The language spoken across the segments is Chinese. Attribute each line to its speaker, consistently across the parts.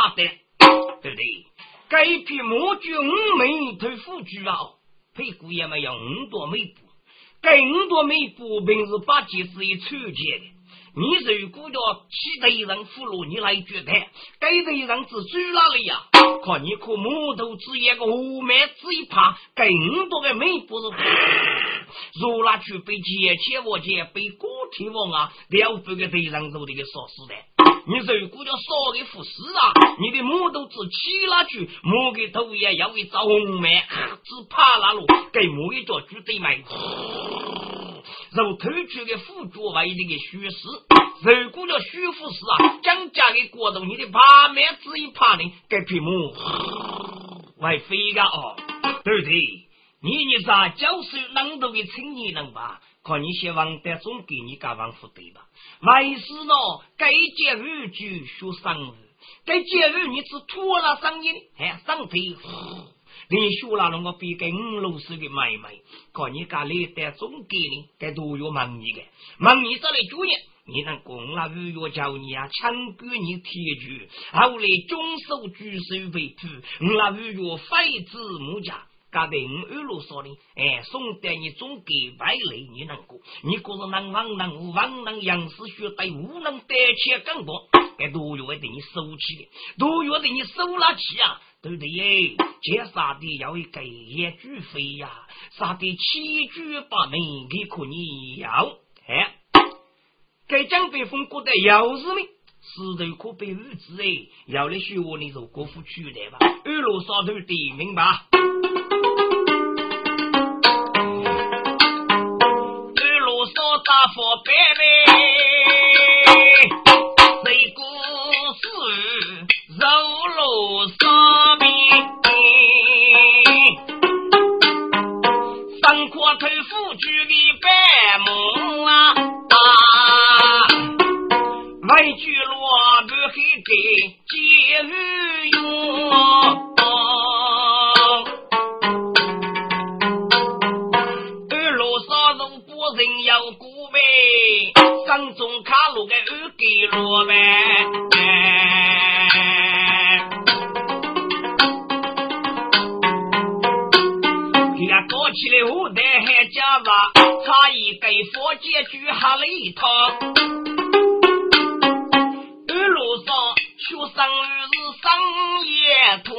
Speaker 1: 他的，对不对？该批毛具五枚头副具啊，屁股也没有五多枚布，该五多枚布平时八戒是一穿件的。你如果叫其他人俘虏你来决战，该头人是追哪里呀？看你可木头只一个五面只一怕，更多的美不是。如那去被劫切我劫被郭天王啊，了不个敌人做的个说死的。你如果叫少个副师啊，你的木头只起那去，木个头也要一遭红面，只怕那路给木一脚举对埋。如偷去的辅助为这个虚实，如果叫虚副师啊，将家的过度，你的八面之一怕的该屏幕为飞个哦，对不对？你你啥教授能读的青年人吧？看你希望得总给你干王府对吧？为师呢，该节日就学生日，该节日你只拖了声音，还上腿。连续那龙个比给五六十的买卖，看你家里的总给呢，该都要问你的，问你这里主意，你能供那预约叫你啊，强给你贴住，后来中手举手为主，我那预约废纸木家，家的五二路说的，哎，送给你总给外来你能过，你个是能王能武王能杨氏学对无能得钱更多，该都要得你收起的，都要得你收了起啊。对不对耶？这杀的要一个一句飞呀，杀的七句八门给可你要哎，该江北风过得要是呢，石头可被日子哎，要来学我你做国父取代吧，二路杀头的明白？杀大当中卡路个二给罗呗。呀，躲起来我得还家吧，差一给佛界举哈了一套。二路上学生儿是上夜托。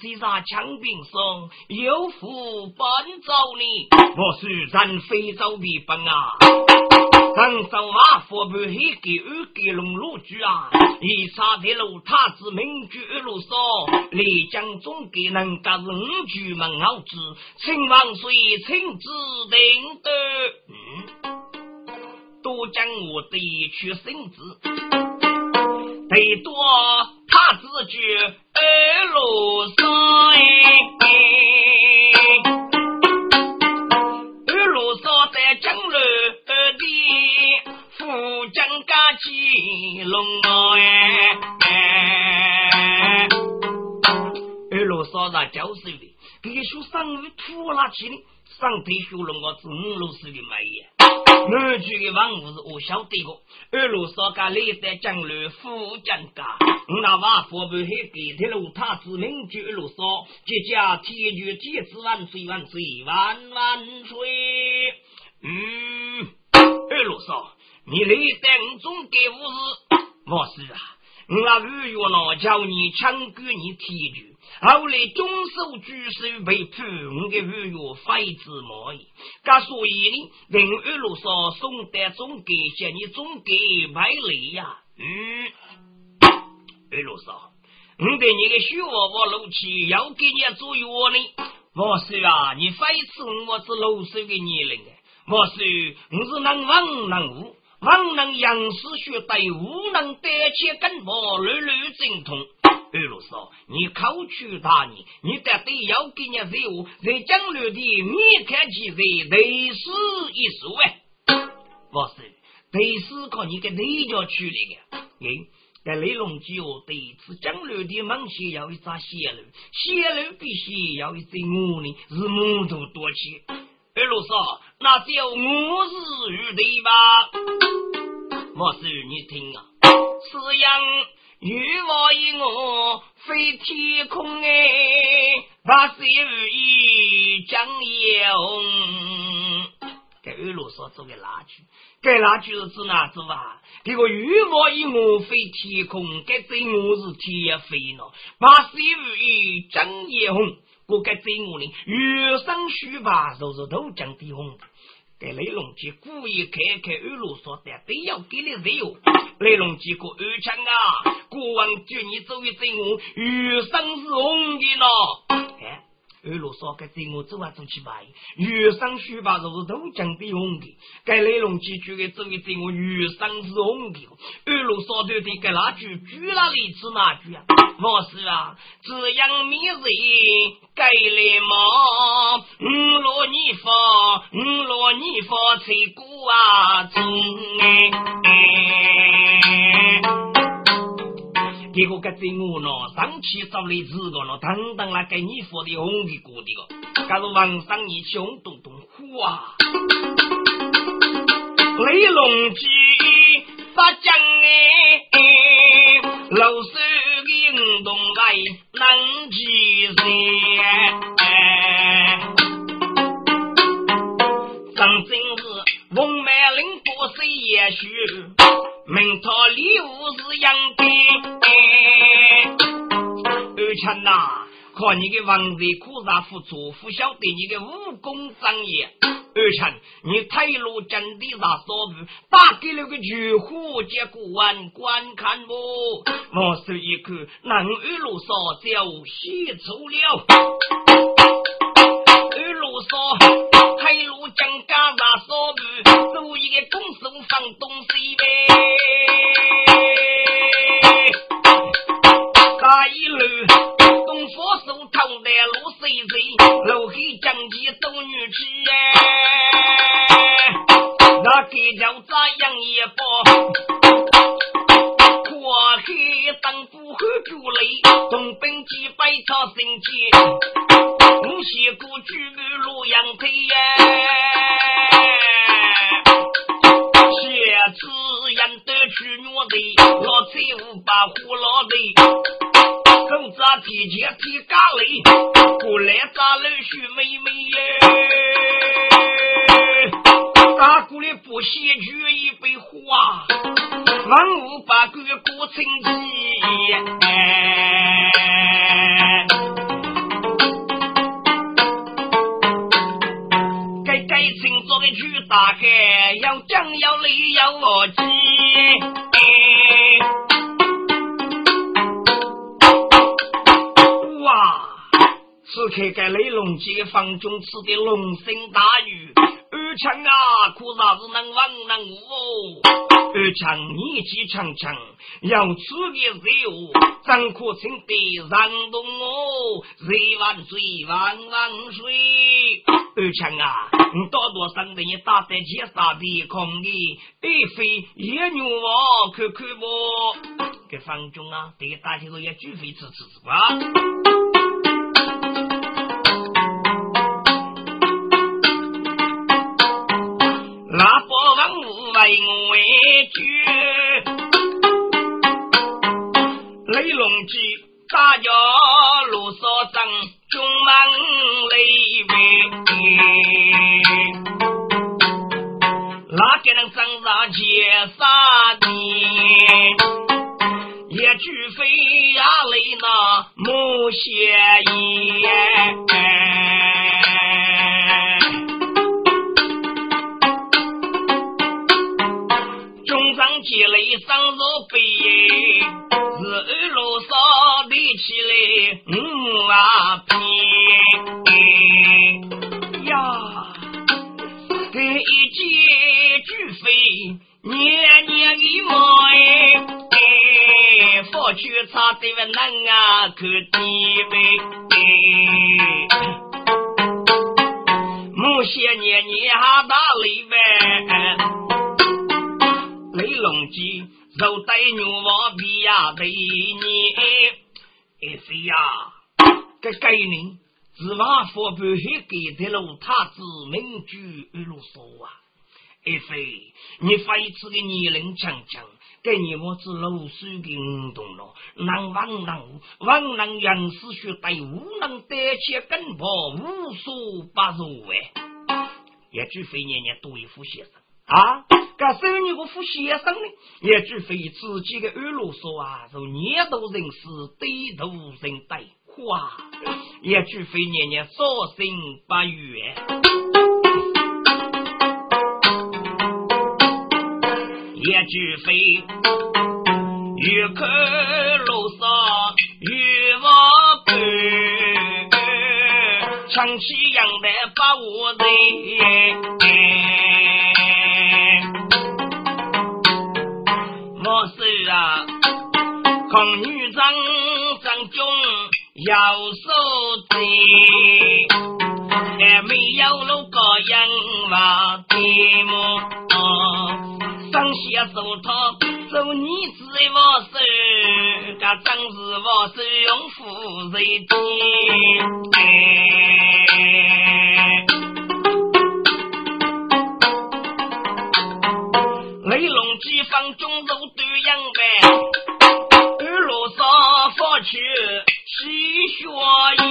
Speaker 1: 枪兵声，有福奔走你，我是人非走必奔啊！人生马佛不黑给二给龙路居啊！一杀的路他子名居二路上，丽江总给能干是五居门傲子，秦王岁亲自定得，嗯，多将我的去生子，得多他自觉。二路车哎二路车在江里的富建赶集龙啊哎二路车在教苏里别个说上海土垃圾上退休龙我是五路车的卖呀。那句的房我是我晓得的二路少家历代将来富将家，我那瓦佛不还给铁路他子民居二路少，这家天主天子万岁万岁万万岁！嗯，二路少，你历代五中给五日，我是啊，我那日月老叫你强给你天主。后来中手举手被判，我的日月非子毛矣。噶所以呢，等二路上送的总给些，你总给买礼呀？嗯，二路上，我对你的虚娃娃怒气要给你做药呢。我说啊，你非是我是六岁的年龄的，我说我是能文能武，文能杨氏学对，武能得切根毛，屡屡精通。二路说：“你口去大你，你得得要给人任务，在将来的面看起来，得死一说哎。我是得死靠你个内家去的个。哎，在雷龙基哦，对此将来的门前要一扎线路，线路必须要一只我呢，是木头多起。二路说：那就我是玉对吧？我是你听啊，是样。”欲望与我飞天空哎，把水如意江夜红。给二路所做的那句，该那句是指哪子吧？这个欲望与我飞天空，该对我是天飞呢。把水如意江夜红，我该追我呢，月上虚吧，就是头将的红。给雷龙吉故意开开二路说的，都要给你肉。雷龙吉过二枪啊，国王叫你走一走，我余生是红的呢。哎，二路说该走我走啊走去吧，余生书法都是都讲的红的。该雷龙记句给走一走，我余生是红的。二路说对的，该那句句哪里是哪句啊？我是啊，只养米人盖来毛，五罗泥发，五罗泥发吹鼓啊，钟哎。结果个这我呢，上去找来自个呢，等等来给你发的红的过的个，假如晚上一起红咚咚呼啊，雷龙鸡发将哎，老师。运动来能几人？张真是文脉灵不谁也许，明朝礼物是杨兵。二强呐，看你的王贼苦杀付出，不晓得你的武功长也。二强，你退路真的啥所部，打给了个巨虎结果万观看不？我手一看，南二路上就写错了。二路上退路将干啥所部，做一个公手放东西呗。的，老财务把胡老的，狗子提前提咖喱，过来咋老许妹妹耶？大姑的不写举一杯花，万物把个过成绩。该该称作的举大海，要讲要理要逻辑。哇！此刻该雷龙街房中吃的龙生大鱼。二强啊，可啥子能王能武哦？二强年纪长长，要吃的肉，怎可称得让动我？万万岁，万万岁！二强啊，你多多生的，你打得起杀的空的，一飞也牛王看看不？给方中啊，对大家都要举飞支持吧。我为主，雷龙记大家路上争，中门雷为，哪个能争上前三年？也除非呀雷那木仙爷。积累上若悲，是二路上立起来五啊片呀，这一节巨飞年年一毛哎，佛去差的为难啊可地位，母些年年还打鸡肉带牛王皮呀，对你。哎飞呀，这该人是王佛不黑给的路，他子名句一路说啊，哎飞，你发一次的年龄强强，给你我只老师的五懂了，能万能万能人士学对，无能得切根破，无所不入哎，也除非年年多一副先生。啊，这三年个副先生呢，也除非自己的二路说啊，如年度人士对头人对话，也除非年年少生八月，也除非越看路上越往北，长期养的把我人。空女张张中要守贼，还没有路个人话题目。上下手套做女子的我手，这真是我手用夫人雷龙机房中肉断羊呗，我。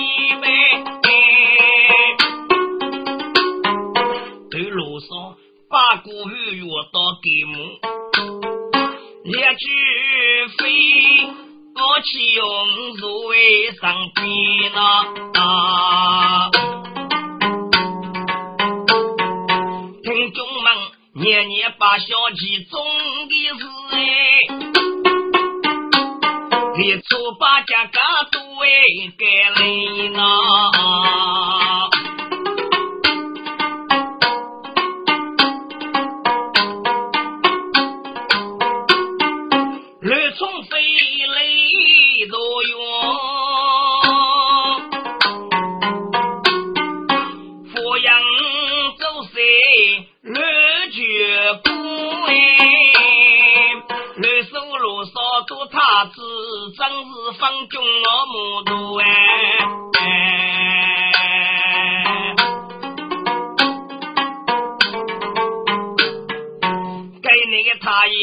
Speaker 1: 你出把家家都哎给来呐。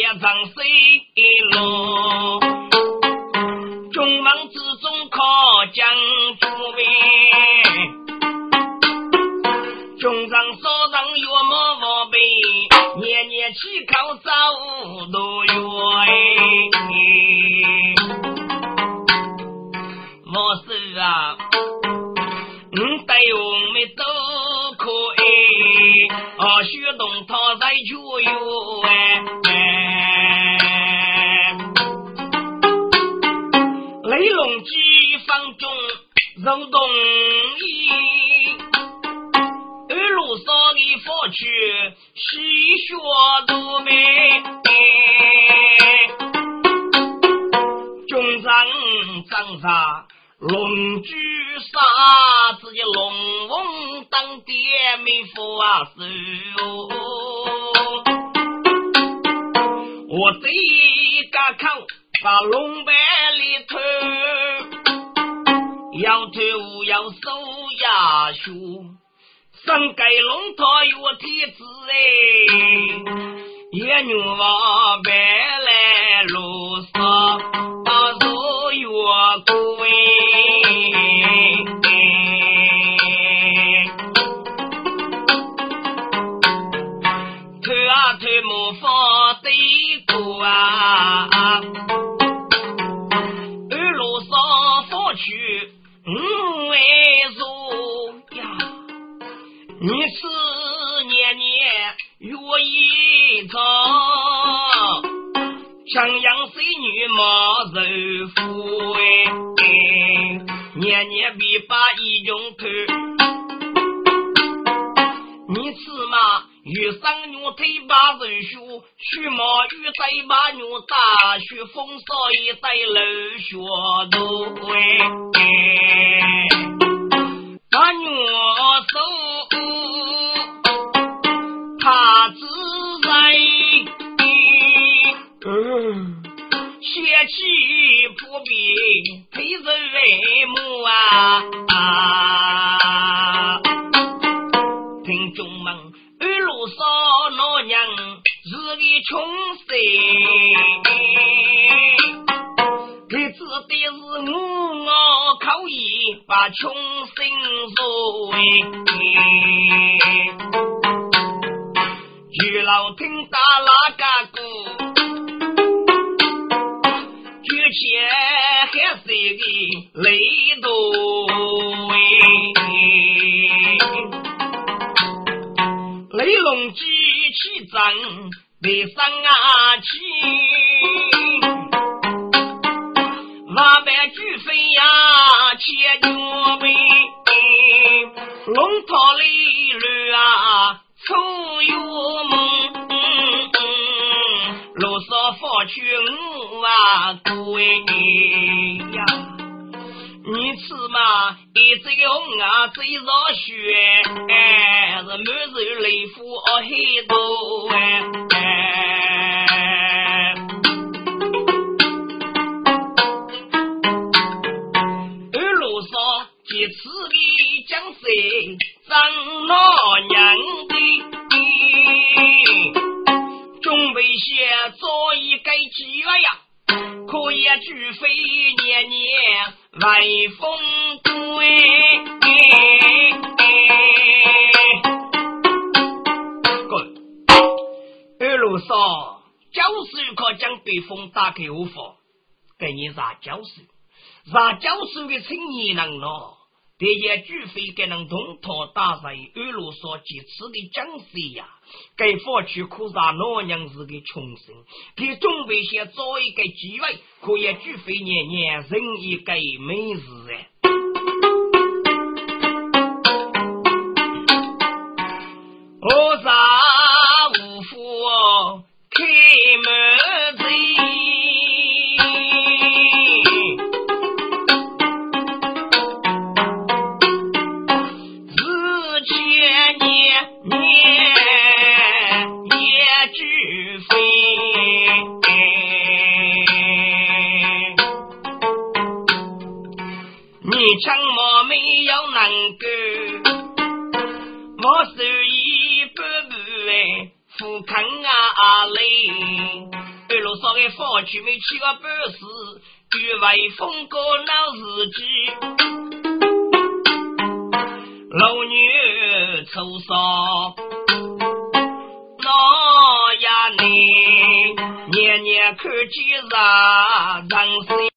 Speaker 1: 个他也长水路，劳动力。二路上的佛去西学都没，军人长沙龙居杀自己龙王当爹没佛啊，我这一家口把龙白里头。摇头要手呀手。生盖龙套有天子哎，眼牛王白月一场，强阳水女马肉富哎，年年必把一用头。你是嘛？与生女腿把人修，须毛与再把牛打，须风骚一带流血多哎。把牛手，血气扑鼻，配人为母啊！听众们，二路上老娘是个穷生。他指的是我，我可以把穷心说。玉雷龙机器长，雷声啊起。万般俱飞呀，千脚背，龙套里乱啊，愁有梦。路上放去五啊鬼，是嘛一只红啊，嘴上血，是满手泪付哦很多哎。一次的江水涨了风打开无妨，给你啥教授？啥教授的青年人咯？这些巨飞给人同堂打在二路上几次的江水呀，该放去可是老娘是个穷生，给准备些找一个机会，可以巨飞年年人一个美事哎。我啥枪毛没有能够，我手一步步哎，俯瞰啊嘞，一路上的风趣没起个本事，与威风过老司机，老女抽烧，老呀你年年看见啥人生。